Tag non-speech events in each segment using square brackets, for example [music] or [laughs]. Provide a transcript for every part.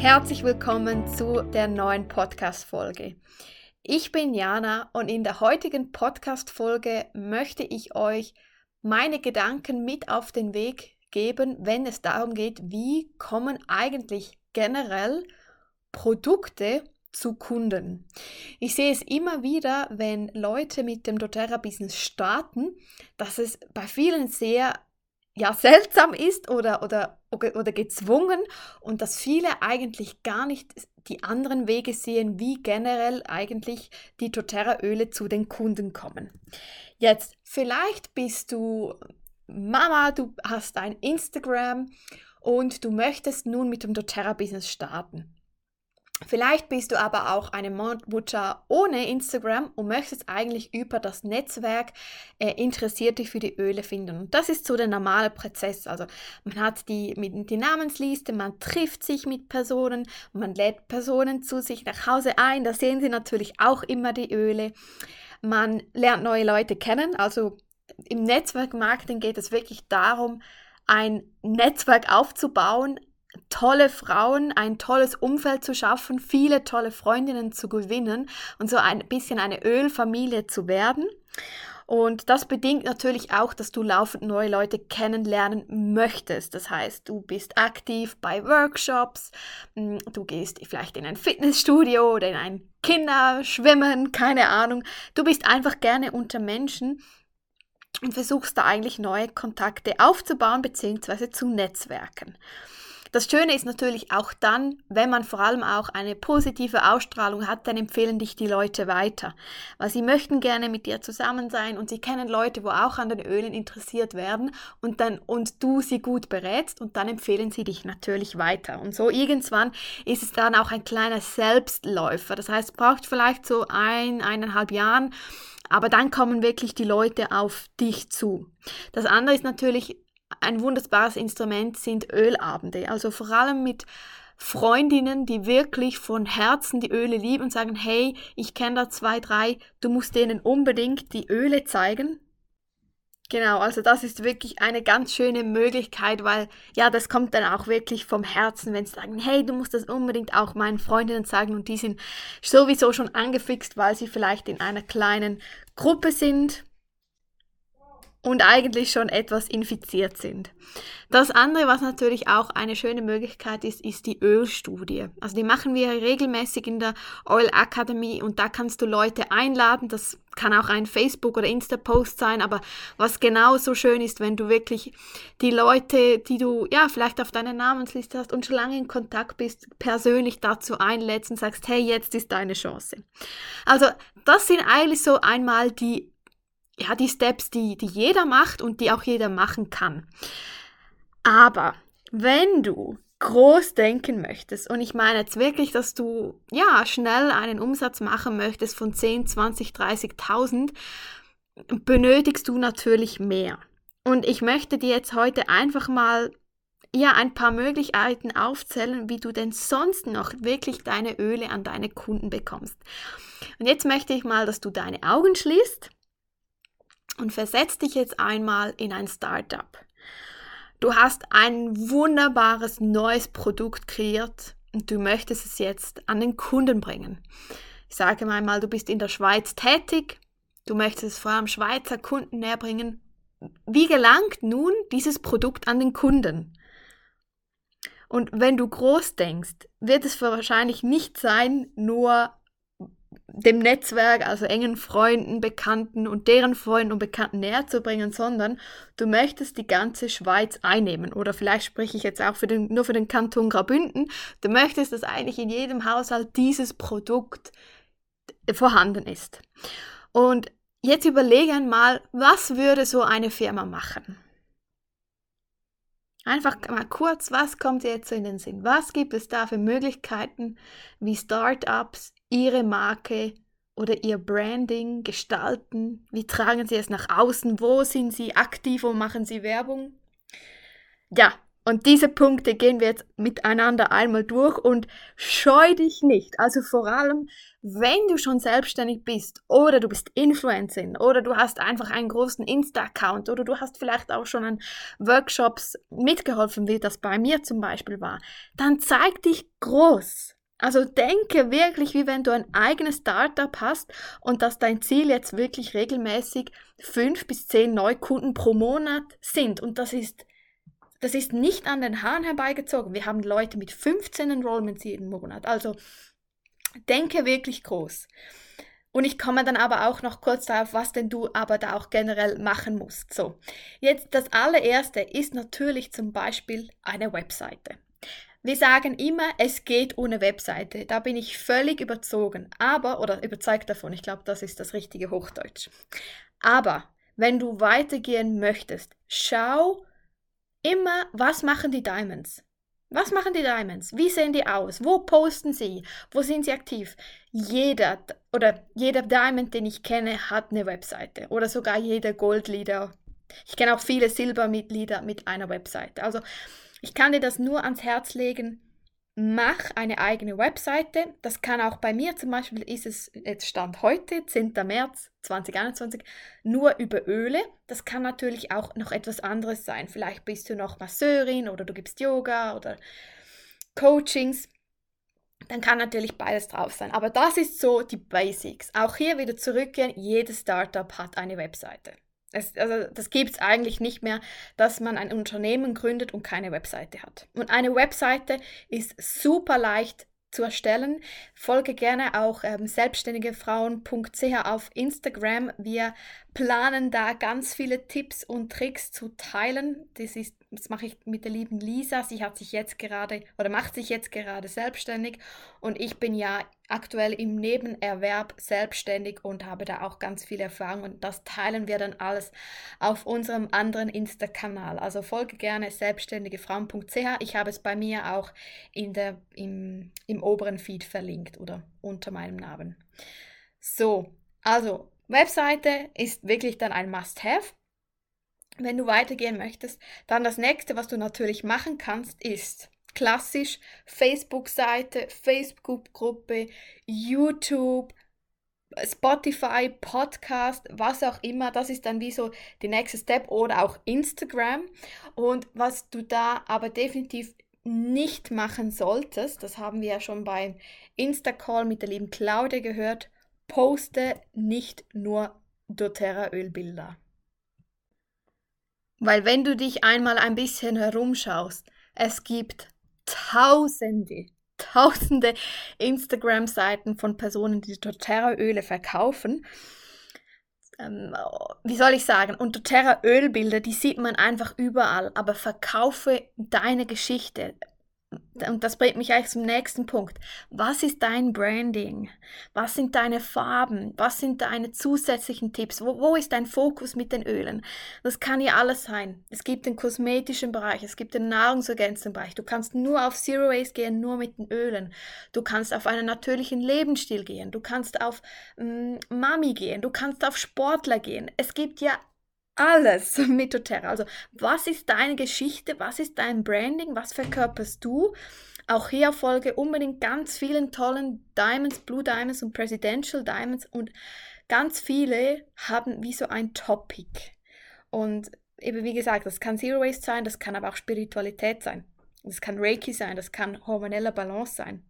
Herzlich willkommen zu der neuen Podcast-Folge. Ich bin Jana und in der heutigen Podcast-Folge möchte ich euch meine Gedanken mit auf den Weg geben, wenn es darum geht, wie kommen eigentlich generell Produkte zu Kunden. Ich sehe es immer wieder, wenn Leute mit dem doTERRA-Business starten, dass es bei vielen sehr ja, seltsam ist oder, oder, oder gezwungen und dass viele eigentlich gar nicht die anderen Wege sehen, wie generell eigentlich die doTERRA-Öle zu den Kunden kommen. Jetzt, vielleicht bist du Mama, du hast ein Instagram und du möchtest nun mit dem doTERRA-Business starten. Vielleicht bist du aber auch eine Mutter ohne Instagram und möchtest eigentlich über das Netzwerk äh, Interessierte für die Öle finden. Und das ist so der normale Prozess. Also man hat die, die Namensliste, man trifft sich mit Personen, man lädt Personen zu sich nach Hause ein. Da sehen sie natürlich auch immer die Öle. Man lernt neue Leute kennen. Also im Netzwerkmarketing geht es wirklich darum, ein Netzwerk aufzubauen, tolle Frauen, ein tolles Umfeld zu schaffen, viele tolle Freundinnen zu gewinnen und so ein bisschen eine Ölfamilie zu werden. Und das bedingt natürlich auch, dass du laufend neue Leute kennenlernen möchtest. Das heißt, du bist aktiv bei Workshops, hm, du gehst vielleicht in ein Fitnessstudio oder in ein Kinderschwimmen, keine Ahnung. Du bist einfach gerne unter Menschen und versuchst da eigentlich neue Kontakte aufzubauen bzw. zu netzwerken. Das Schöne ist natürlich auch dann, wenn man vor allem auch eine positive Ausstrahlung hat, dann empfehlen dich die Leute weiter. Weil sie möchten gerne mit dir zusammen sein und sie kennen Leute, wo auch an den Ölen interessiert werden und dann, und du sie gut berätst und dann empfehlen sie dich natürlich weiter. Und so irgendwann ist es dann auch ein kleiner Selbstläufer. Das heißt, braucht vielleicht so ein, eineinhalb Jahren, aber dann kommen wirklich die Leute auf dich zu. Das andere ist natürlich, ein wunderbares Instrument sind Ölabende. Also vor allem mit Freundinnen, die wirklich von Herzen die Öle lieben und sagen, hey, ich kenne da zwei, drei, du musst denen unbedingt die Öle zeigen. Genau, also das ist wirklich eine ganz schöne Möglichkeit, weil ja, das kommt dann auch wirklich vom Herzen, wenn sie sagen, hey, du musst das unbedingt auch meinen Freundinnen sagen und die sind sowieso schon angefixt, weil sie vielleicht in einer kleinen Gruppe sind und eigentlich schon etwas infiziert sind. Das andere, was natürlich auch eine schöne Möglichkeit ist, ist die Ölstudie. Also die machen wir regelmäßig in der Oil Academy und da kannst du Leute einladen. Das kann auch ein Facebook- oder Insta-Post sein, aber was genau so schön ist, wenn du wirklich die Leute, die du ja vielleicht auf deiner Namensliste hast und schon lange in Kontakt bist, persönlich dazu einlädst und sagst, hey, jetzt ist deine Chance. Also das sind eigentlich so einmal die ja, die Steps, die, die jeder macht und die auch jeder machen kann. Aber wenn du groß denken möchtest, und ich meine jetzt wirklich, dass du ja schnell einen Umsatz machen möchtest von 10, 20, 30.000, benötigst du natürlich mehr. Und ich möchte dir jetzt heute einfach mal ja ein paar Möglichkeiten aufzählen, wie du denn sonst noch wirklich deine Öle an deine Kunden bekommst. Und jetzt möchte ich mal, dass du deine Augen schließt und versetz dich jetzt einmal in ein Startup. Du hast ein wunderbares neues Produkt kreiert und du möchtest es jetzt an den Kunden bringen. Ich sage mal einmal, du bist in der Schweiz tätig, du möchtest es vor allem Schweizer Kunden näher bringen. Wie gelangt nun dieses Produkt an den Kunden? Und wenn du groß denkst, wird es wahrscheinlich nicht sein, nur dem Netzwerk, also engen Freunden, Bekannten und deren Freunden und Bekannten näher zu bringen, sondern du möchtest die ganze Schweiz einnehmen. Oder vielleicht spreche ich jetzt auch für den, nur für den Kanton Graubünden. Du möchtest, dass eigentlich in jedem Haushalt dieses Produkt vorhanden ist. Und jetzt überlege einmal, was würde so eine Firma machen? Einfach mal kurz, was kommt dir jetzt so in den Sinn? Was gibt es da für Möglichkeiten, wie Startups ihre Marke oder ihr Branding gestalten? Wie tragen sie es nach außen? Wo sind sie aktiv? Wo machen sie Werbung? Ja, Und diese Punkte gehen wir jetzt miteinander einmal durch und scheu dich nicht. Also vor allem, wenn du schon selbstständig bist oder du bist Influencerin oder du hast einfach einen großen Insta-Account oder du hast vielleicht auch schon an Workshops mitgeholfen, wie das bei mir zum Beispiel war, dann zeig dich groß. Also denke wirklich, wie wenn du ein eigenes Startup hast und dass dein Ziel jetzt wirklich regelmäßig fünf bis zehn Neukunden pro Monat sind. Und das ist das ist nicht an den Haaren herbeigezogen. Wir haben Leute mit 15 Enrollments jeden Monat. Also denke wirklich groß. Und ich komme dann aber auch noch kurz darauf, was denn du aber da auch generell machen musst. So, jetzt das allererste ist natürlich zum Beispiel eine Webseite. Wir sagen immer, es geht ohne Webseite. Da bin ich völlig überzogen. Aber, oder überzeugt davon, ich glaube, das ist das richtige Hochdeutsch. Aber, wenn du weitergehen möchtest, schau immer, was machen die Diamonds? Was machen die Diamonds? Wie sehen die aus? Wo posten sie? Wo sind sie aktiv? Jeder oder jeder Diamond, den ich kenne, hat eine Webseite oder sogar jeder Goldleader. Ich kenne auch viele Silbermitglieder mit einer Webseite. Also ich kann dir das nur ans Herz legen mach eine eigene Webseite. Das kann auch bei mir zum Beispiel, ist es jetzt Stand heute, 10. März 2021, nur über Öle. Das kann natürlich auch noch etwas anderes sein. Vielleicht bist du noch Masseurin oder du gibst Yoga oder Coachings. Dann kann natürlich beides drauf sein. Aber das ist so die Basics. Auch hier wieder zurückgehen, jedes Startup hat eine Webseite. Es, also das gibt es eigentlich nicht mehr, dass man ein Unternehmen gründet und keine Webseite hat. Und eine Webseite ist super leicht zu erstellen. Folge gerne auch ähm, selbstständigefrauen.ch auf Instagram. Wir planen da ganz viele Tipps und Tricks zu teilen. Das, ist, das mache ich mit der lieben Lisa. Sie hat sich jetzt gerade oder macht sich jetzt gerade selbstständig und ich bin ja aktuell im Nebenerwerb selbstständig und habe da auch ganz viel Erfahrung und das teilen wir dann alles auf unserem anderen Insta-Kanal. Also folge gerne selbstständigefrauen.ch. Ich habe es bei mir auch in der, im, im oberen Feed verlinkt oder unter meinem Namen. So, also Webseite ist wirklich dann ein Must-Have. Wenn du weitergehen möchtest, dann das nächste, was du natürlich machen kannst, ist klassisch Facebook-Seite, Facebook-Gruppe, YouTube, Spotify, Podcast, was auch immer, das ist dann wie so die nächste Step oder auch Instagram. Und was du da aber definitiv nicht machen solltest, das haben wir ja schon beim Insta-Call mit der lieben Claudia gehört, poste nicht nur doTERRA-Ölbilder. Weil wenn du dich einmal ein bisschen herumschaust, es gibt tausende, tausende Instagram-Seiten von Personen, die doTERRA-Öle verkaufen. Ähm, wie soll ich sagen? Und doTERRA-Ölbilder, die sieht man einfach überall, aber verkaufe deine Geschichte und das bringt mich eigentlich zum nächsten Punkt. Was ist dein Branding? Was sind deine Farben? Was sind deine zusätzlichen Tipps? Wo, wo, ist dein Fokus mit den Ölen? Das kann ja alles sein. Es gibt den kosmetischen Bereich, es gibt den nahrungsergänzenden Bereich. Du kannst nur auf Zero Waste gehen, nur mit den Ölen. Du kannst auf einen natürlichen Lebensstil gehen. Du kannst auf mm, Mami gehen. Du kannst auf Sportler gehen. Es gibt ja alles [laughs] mit doTERRA. Also was ist deine Geschichte, was ist dein Branding, was verkörperst du? Auch hier folge unbedingt ganz vielen tollen Diamonds, Blue Diamonds und Presidential Diamonds und ganz viele haben wie so ein Topic. Und eben wie gesagt, das kann Zero Waste sein, das kann aber auch Spiritualität sein. Das kann Reiki sein, das kann hormoneller Balance sein.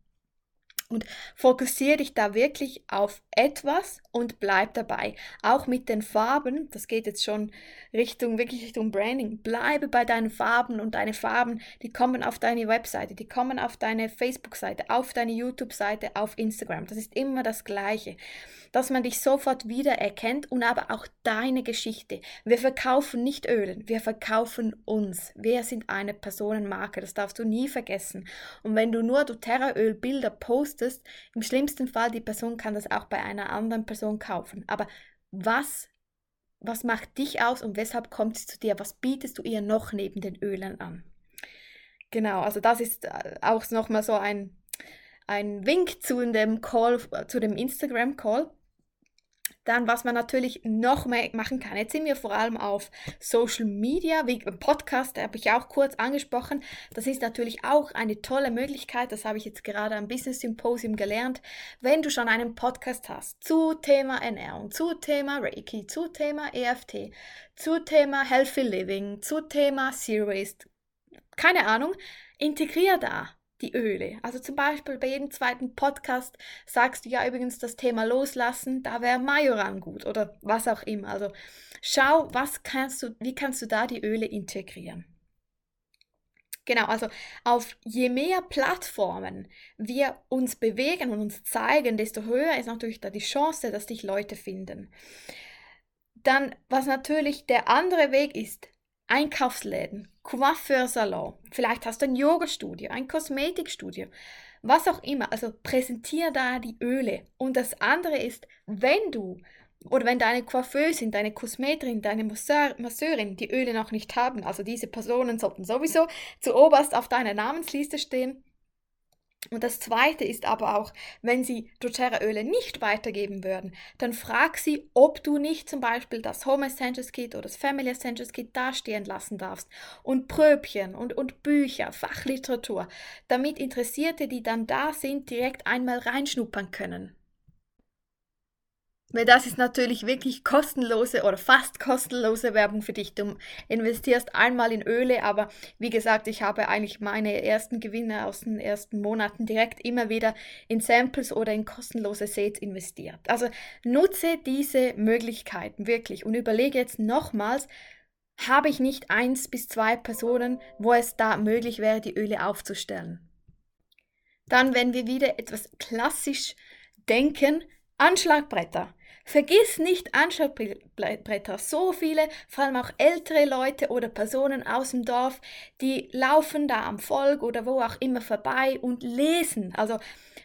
Und fokussiere dich da wirklich auf etwas und bleib dabei. Auch mit den Farben, das geht jetzt schon Richtung, wirklich Richtung Branding. Bleibe bei deinen Farben und deine Farben, die kommen auf deine Webseite, die kommen auf deine Facebook-Seite, auf deine YouTube-Seite, auf Instagram. Das ist immer das Gleiche. Dass man dich sofort wiedererkennt und aber auch deine Geschichte. Wir verkaufen nicht Ölen, wir verkaufen uns. Wir sind eine Personenmarke, das darfst du nie vergessen. Und wenn du nur doTERRA-Öl-Bilder postest, postest. Im schlimmsten Fall, die Person kann das auch bei einer anderen Person kaufen. Aber was, was macht dich aus und weshalb kommt sie zu dir? Was bietest du ihr noch neben den Ölen an? Genau, also das ist äh, auch nochmal so ein, ein Wink zu dem Call, zu dem Instagram-Call. Dann, was man natürlich noch mehr machen kann. Jetzt sind wir vor allem auf Social Media, wie Podcast, habe ich auch kurz angesprochen. Das ist natürlich auch eine tolle Möglichkeit. Das habe ich jetzt gerade am Business Symposium gelernt. Wenn du schon einen Podcast hast zu Thema Ernährung, zu Thema Reiki, zu Thema EFT, zu Thema Healthy Living, zu Thema Waste, keine Ahnung, integrier da die Öle. Also zum Beispiel bei jedem zweiten Podcast sagst du ja übrigens das Thema loslassen, da wäre Majoran gut oder was auch immer. Also schau, was kannst du, wie kannst du da die Öle integrieren? Genau, also auf je mehr Plattformen wir uns bewegen und uns zeigen, desto höher ist natürlich da die Chance, dass dich Leute finden. Dann, was natürlich der andere Weg ist, Einkaufsläden, Coiffeursalon, vielleicht hast du ein Yoga-Studio, ein Kosmetikstudio, was auch immer. Also präsentiere da die Öle. Und das andere ist, wenn du oder wenn deine Coiffeusin, deine Kosmeterin, deine Masseur, Masseurin die Öle noch nicht haben, also diese Personen sollten sowieso zu oberst auf deiner Namensliste stehen, und das Zweite ist aber auch, wenn sie doTERRA-Öle nicht weitergeben würden, dann frag sie, ob du nicht zum Beispiel das Home Essentials Kit oder das Family Essentials Kit dastehen lassen darfst und Pröbchen und, und Bücher, Fachliteratur, damit Interessierte, die dann da sind, direkt einmal reinschnuppern können. Weil das ist natürlich wirklich kostenlose oder fast kostenlose Werbung für dich. Du investierst einmal in Öle, aber wie gesagt, ich habe eigentlich meine ersten Gewinne aus den ersten Monaten direkt immer wieder in Samples oder in kostenlose Sets investiert. Also nutze diese Möglichkeiten wirklich und überlege jetzt nochmals, habe ich nicht eins bis zwei Personen, wo es da möglich wäre, die Öle aufzustellen. Dann, wenn wir wieder etwas klassisch denken, Anschlagbretter. Vergiss nicht Anschaubblätter. So viele, vor allem auch ältere Leute oder Personen aus dem Dorf, die laufen da am Volk oder wo auch immer vorbei und lesen. Also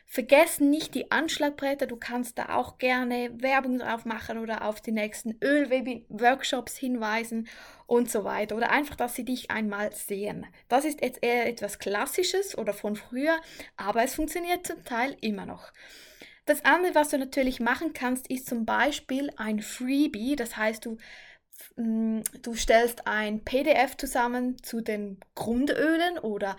vergessen nicht die Anschlagbretter. Du kannst da auch gerne Werbung drauf machen oder auf die nächsten Ölworkshops hinweisen und so weiter. Oder einfach, dass sie dich einmal sehen. Das ist jetzt eher etwas Klassisches oder von früher, aber es funktioniert zum Teil immer noch. Das andere, was du natürlich machen kannst, ist zum Beispiel ein Freebie. Das heißt, du, mm, du stellst ein PDF zusammen zu den Grundölen oder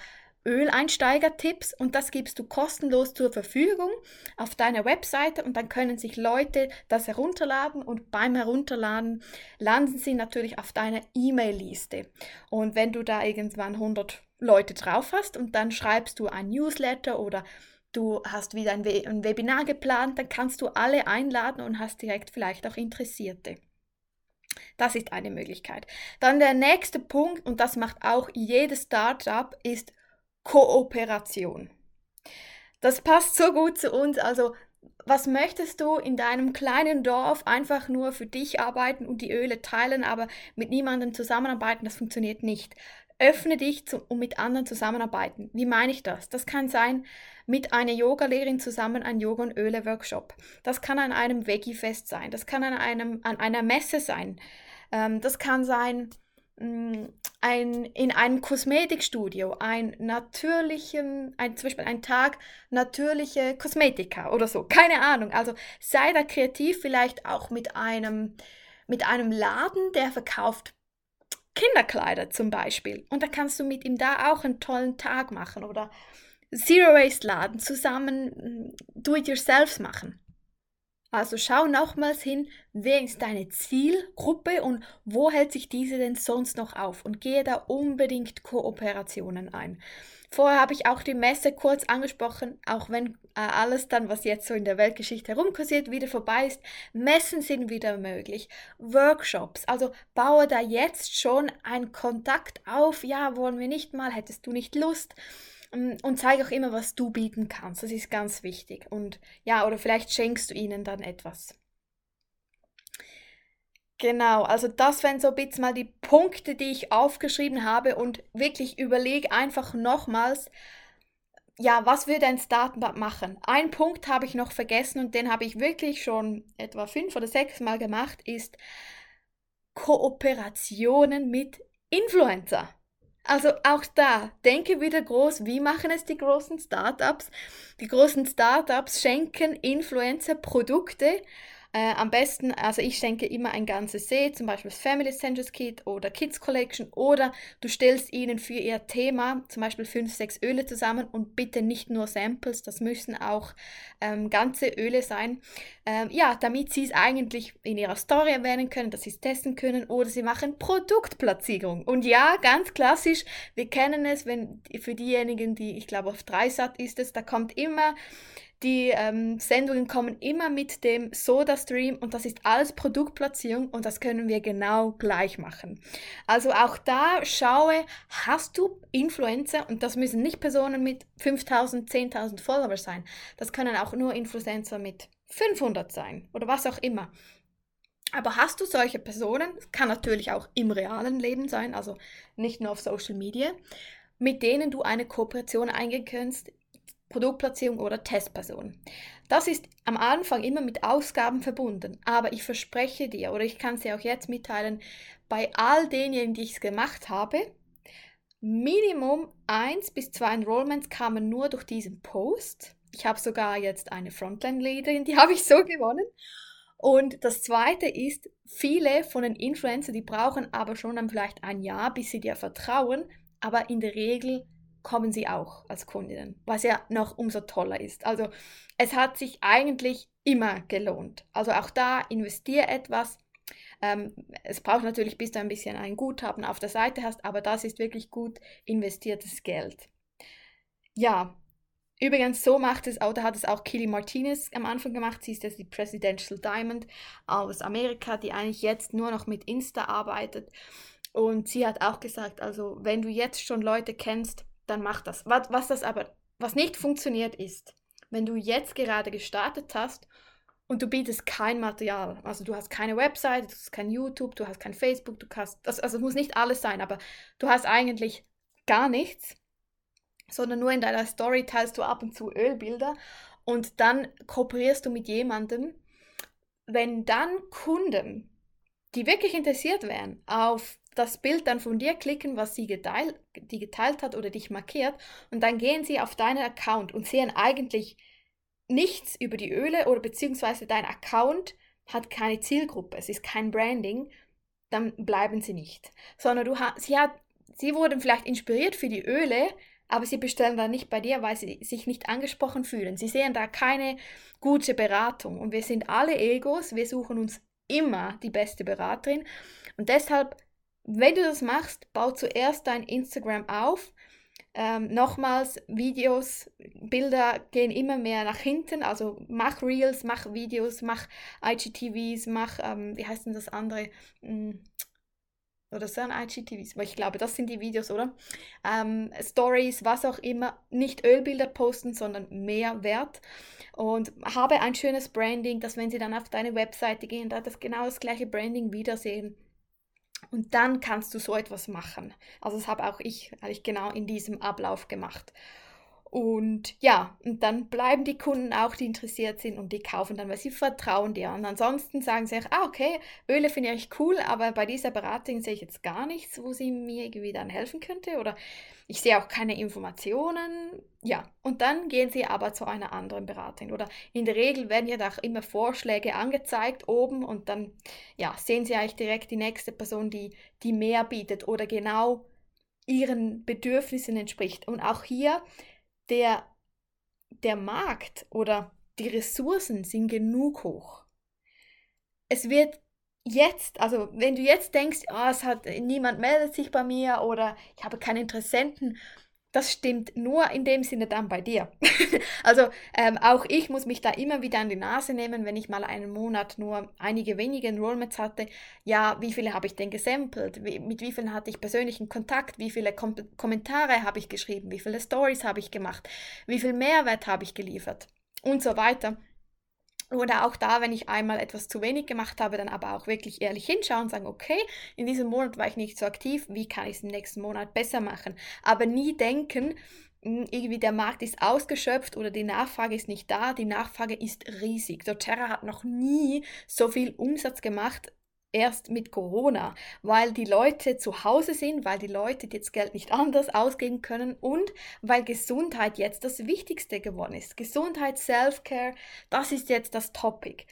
Öleinsteiger-Tipps und das gibst du kostenlos zur Verfügung auf deiner Webseite und dann können sich Leute das herunterladen und beim Herunterladen landen sie natürlich auf deiner E-Mail-Liste. Und wenn du da irgendwann 100 Leute drauf hast und dann schreibst du ein Newsletter oder du hast wieder ein, We ein Webinar geplant, dann kannst du alle einladen und hast direkt vielleicht auch Interessierte. Das ist eine Möglichkeit. Dann der nächste Punkt, und das macht auch jedes Startup, ist Kooperation. Das passt so gut zu uns. Also, was möchtest du in deinem kleinen Dorf einfach nur für dich arbeiten und die Öle teilen, aber mit niemandem zusammenarbeiten? Das funktioniert nicht. Öffne dich zum, um mit anderen zusammenarbeiten. Wie meine ich das? Das kann sein, mit einer Yogalehrerin zusammen ein Yoga- und Öle-Workshop. Das kann an einem Veggie-Fest sein. Das kann an, einem, an einer Messe sein. Ähm, das kann sein mh, mm, ein, in einem Kosmetikstudio, ein natürlichen, ein, zum Beispiel ein Tag natürliche Kosmetika oder so. Keine Ahnung. Also sei da kreativ, vielleicht auch mit einem, mit einem Laden, der verkauft Kinderkleider zum Beispiel. Und da kannst du mit ihm da auch einen tollen Tag machen oder Zero Waste Laden zusammen mm, Do-it-yourself machen. Also schau nochmals hin, wer ist deine Zielgruppe und wo hält sich diese denn sonst noch auf und gehe da unbedingt Kooperationen ein. Vorher habe ich auch die Messe kurz angesprochen, auch wenn äh, alles dann, was jetzt so in der Weltgeschichte herumkursiert, wieder vorbei ist. Messen sind wieder möglich, Workshops, also baue da jetzt schon einen Kontakt auf. Ja, wollen wir nicht mal, hättest du nicht Lust? Ähm, und zeige auch immer, was du bieten kannst. Das ist ganz wichtig. Und ja, oder vielleicht schenkst du ihnen dann etwas. Genau, also das wären so ein bisschen mal die Punkte, die ich aufgeschrieben habe und wirklich überlege einfach nochmals, ja, was würde ein Startup machen? Ein Punkt habe ich noch vergessen und den habe ich wirklich schon etwa fünf oder sechs Mal gemacht, ist Kooperationen mit Influencer. Also auch da, denke wieder groß, wie machen es die großen Startups? Die großen Startups schenken Influencer Produkte Äh, am besten, also ich schenke immer ein ganzes Set, zum Beispiel das Family Essentials Kit oder Kids Collection oder du stellst ihnen für ihr Thema zum Beispiel fünf, sechs Öle zusammen und bitte nicht nur Samples, das müssen auch ähm, ganze Öle sein. Ähm, ja, damit sie es eigentlich in ihrer Story erwähnen können, dass sie es testen können oder sie machen Produktplatzierung. Und ja, ganz klassisch, wir kennen es, wenn für diejenigen, die, ich glaube auf Dreisat ist es, da kommt immer die ähm, Sendungen kommen immer mit dem Soda-Stream und das ist alles Produktplatzierung und das können wir genau gleich machen. Also auch da schaue, hast du Influencer und das müssen nicht Personen mit 5000, 10.000 Follower sein. Das können auch nur Influencer mit 500 sein oder was auch immer. Aber hast du solche Personen, kann natürlich auch im realen Leben sein, also nicht nur auf Social Media, mit denen du eine Kooperation eingehen kannst, Produktplatzierung oder Testperson. Das ist am Anfang immer mit Ausgaben verbunden, aber ich verspreche dir, oder ich kann es dir auch jetzt mitteilen, bei all denjenigen, die ich es gemacht habe, Minimum eins bis zwei Enrollments kamen nur durch diesen Post. Ich habe sogar jetzt eine Frontline-Leaderin, die [laughs] habe ich so gewonnen. Und das zweite ist, viele von den Influencern, die brauchen aber schon dann vielleicht ein Jahr, bis sie dir vertrauen, aber in der Regel kommen sie auch als Kundinnen, was ja noch umso toller ist. Also es hat sich eigentlich immer gelohnt. Also auch da investiere etwas. Ähm, es braucht natürlich, bis du ein bisschen ein Guthaben auf der Seite hast, aber das ist wirklich gut investiertes Geld. Ja, übrigens so macht es, oder hat es auch Kelly Martinez am Anfang gemacht. Sie ist jetzt die Presidential Diamond aus Amerika, die eigentlich jetzt nur noch mit Insta arbeitet. Und sie hat auch gesagt, also wenn du jetzt schon Leute kennst, dann mach das. Was, was das aber, was nicht funktioniert ist, wenn du jetzt gerade gestartet hast und du bietest kein Material, also du hast keine Website, du hast kein YouTube, du hast kein Facebook, du hast, das, also es muss nicht alles sein, aber du hast eigentlich gar nichts, sondern nur in deiner Story teilst du ab und zu Ölbilder und dann kooperierst du mit jemandem. Wenn dann Kunden, die wirklich interessiert wären, auf das Bild dann von dir klicken, was sie geteilt, die geteilt hat oder dich markiert und dann gehen sie auf deinen Account und sehen eigentlich nichts über die Öle oder beziehungsweise dein Account hat keine Zielgruppe, es ist kein Branding, dann bleiben sie nicht. Sondern du sie, hat, sie wurden vielleicht inspiriert für die Öle, aber sie bestellen dann nicht bei dir, weil sie sich nicht angesprochen fühlen. Sie sehen da keine gute Beratung. Und wir sind alle Egos, wir suchen uns immer die beste Beraterin. Und deshalb wenn du das machst, bau zuerst dein Instagram auf. Ähm, nochmals, Videos, Bilder gehen immer mehr nach hinten. Also mach Reels, mach Videos, mach IGTVs, mach, ähm, wie heißt denn das andere? Hm, oder ein IGTVs, weil ich glaube, das sind die Videos, oder? Ähm, Stories, was auch immer, nicht Ölbilder posten, sondern mehr Wert. Und habe ein schönes Branding, dass wenn sie dann auf deine Webseite gehen, da das genau das gleiche Branding wiedersehen und dann kannst du so etwas machen. Also das habe auch ich eigentlich genau in diesem Ablauf gemacht. Und ja, und dann bleiben die Kunden auch, die interessiert sind und die kaufen dann, weil sie vertrauen dir. Und ansonsten sagen sie auch, ah, okay, Öle finde ich cool, aber bei dieser Beratung sehe ich jetzt gar nichts, wo sie mir irgendwie dann helfen könnte. Oder ich sehe auch keine Informationen. Ja, und dann gehen sie aber zu einer anderen Beratung. Oder in der Regel werden ja auch immer Vorschläge angezeigt oben und dann ja, sehen sie eigentlich direkt die nächste Person, die, die mehr bietet oder genau ihren Bedürfnissen entspricht. Und auch hier der, der Markt oder die Ressourcen sind genug hoch. Es wird jetzt, also wenn du jetzt denkst, oh, es hat niemand meldet sich bei mir oder ich habe keine Interessenten, das stimmt nur in dem Sinne dann bei dir. [laughs] also ähm, auch ich muss mich da immer wieder an die Nase nehmen, wenn ich mal einen Monat nur einige wenige Enrollments hatte. Ja, wie viele habe ich denn gesampelt? Wie, mit wie vielen hatte ich persönlichen Kontakt? Wie viele Kom Kommentare habe ich geschrieben? Wie viele Stories habe ich gemacht? Wie viel Mehrwert habe ich geliefert? Und so weiter. Oder auch da, wenn ich einmal etwas zu wenig gemacht habe, dann aber auch wirklich ehrlich hinschauen und sagen, okay, in diesem Monat war ich nicht so aktiv, wie kann ich es im nächsten Monat besser machen? Aber nie denken, hm, irgendwie der Markt ist ausgeschöpft oder die Nachfrage ist nicht da, die Nachfrage ist riesig. doTERRA hat noch nie so viel Umsatz gemacht erst mit Corona, weil die Leute zu Hause sind, weil die Leute jetzt Geld nicht anders ausgeben können und weil Gesundheit jetzt das Wichtigste geworden ist. Gesundheit, Self-Care, das ist jetzt das Topic.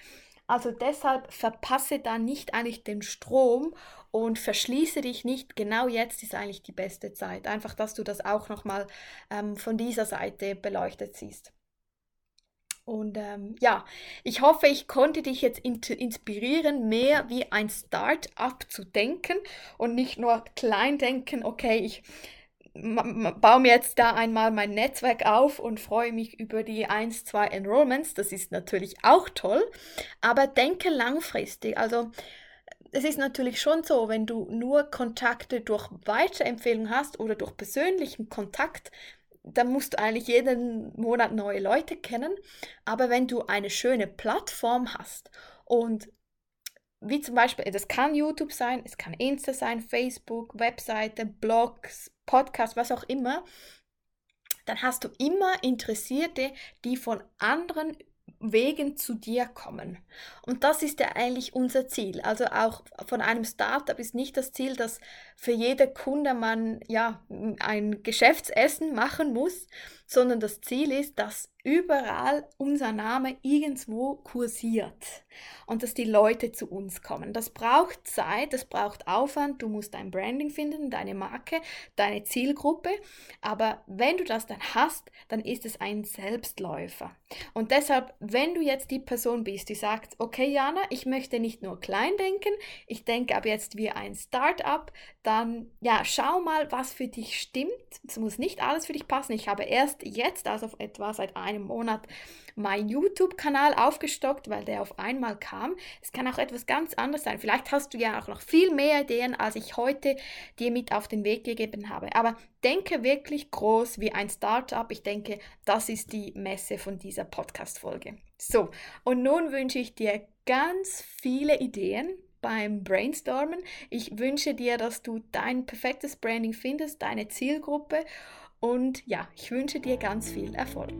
Also deshalb verpasse da nicht eigentlich den Strom und verschließe dich nicht. Genau jetzt ist eigentlich die beste Zeit. Einfach, dass du das auch nochmal ähm, von dieser Seite beleuchtet siehst. Und ähm, ja, ich hoffe, ich konnte dich jetzt inspirieren, mehr wie ein Start-up zu denken und nicht nur klein denken, okay, ich baue mir jetzt da einmal mein Netzwerk auf und freue mich über die 1, 2 Enrollments. Das ist natürlich auch toll, aber denke langfristig. Also es ist natürlich schon so, wenn du nur Kontakte durch Weiterempfehlung hast oder durch persönlichen Kontakt, dann musst du eigentlich jeden Monat neue Leute kennen. Aber wenn du eine schöne Plattform hast und wie zum Beispiel, das kann YouTube sein, es kann Insta sein, Facebook, Webseite, Blogs, Podcast, was auch immer, dann hast du immer Interessierte, die von anderen Wegen zu dir kommen. Und das ist ja eigentlich unser Ziel. Also auch von einem Startup ist nicht das Ziel, dass für jede Kunde man ja ein Geschäftsessen machen muss, sondern das Ziel ist, dass überall unser Name irgendwo kursiert und dass die Leute zu uns kommen. Das braucht Zeit, das braucht Aufwand, du musst dein Branding finden, deine Marke, deine Zielgruppe, aber wenn du das dann hast, dann ist es ein Selbstläufer. Und deshalb, wenn du jetzt die Person bist, die sagt, okay Jana, ich möchte nicht nur klein denken, ich denke aber jetzt wie ein Startup, dann ja, schau mal, was für dich stimmt. Es muss nicht alles für dich passen. Ich habe erst jetzt, also etwa seit einem Monat, meinen YouTube-Kanal aufgestockt, weil der auf einmal kam. Es kann auch etwas ganz anderes sein. Vielleicht hast du ja auch noch viel mehr Ideen, als ich heute dir mit auf den Weg gegeben habe. Aber denke wirklich groß wie ein Startup. Ich denke, das ist die Messe von dieser Podcast-Folge. So, und nun wünsche ich dir ganz viele Ideen beim Brainstormen. Ich wünsche dir, dass du dein perfektes Branding findest, deine Zielgruppe und ja, ich wünsche dir ganz viel Erfolg.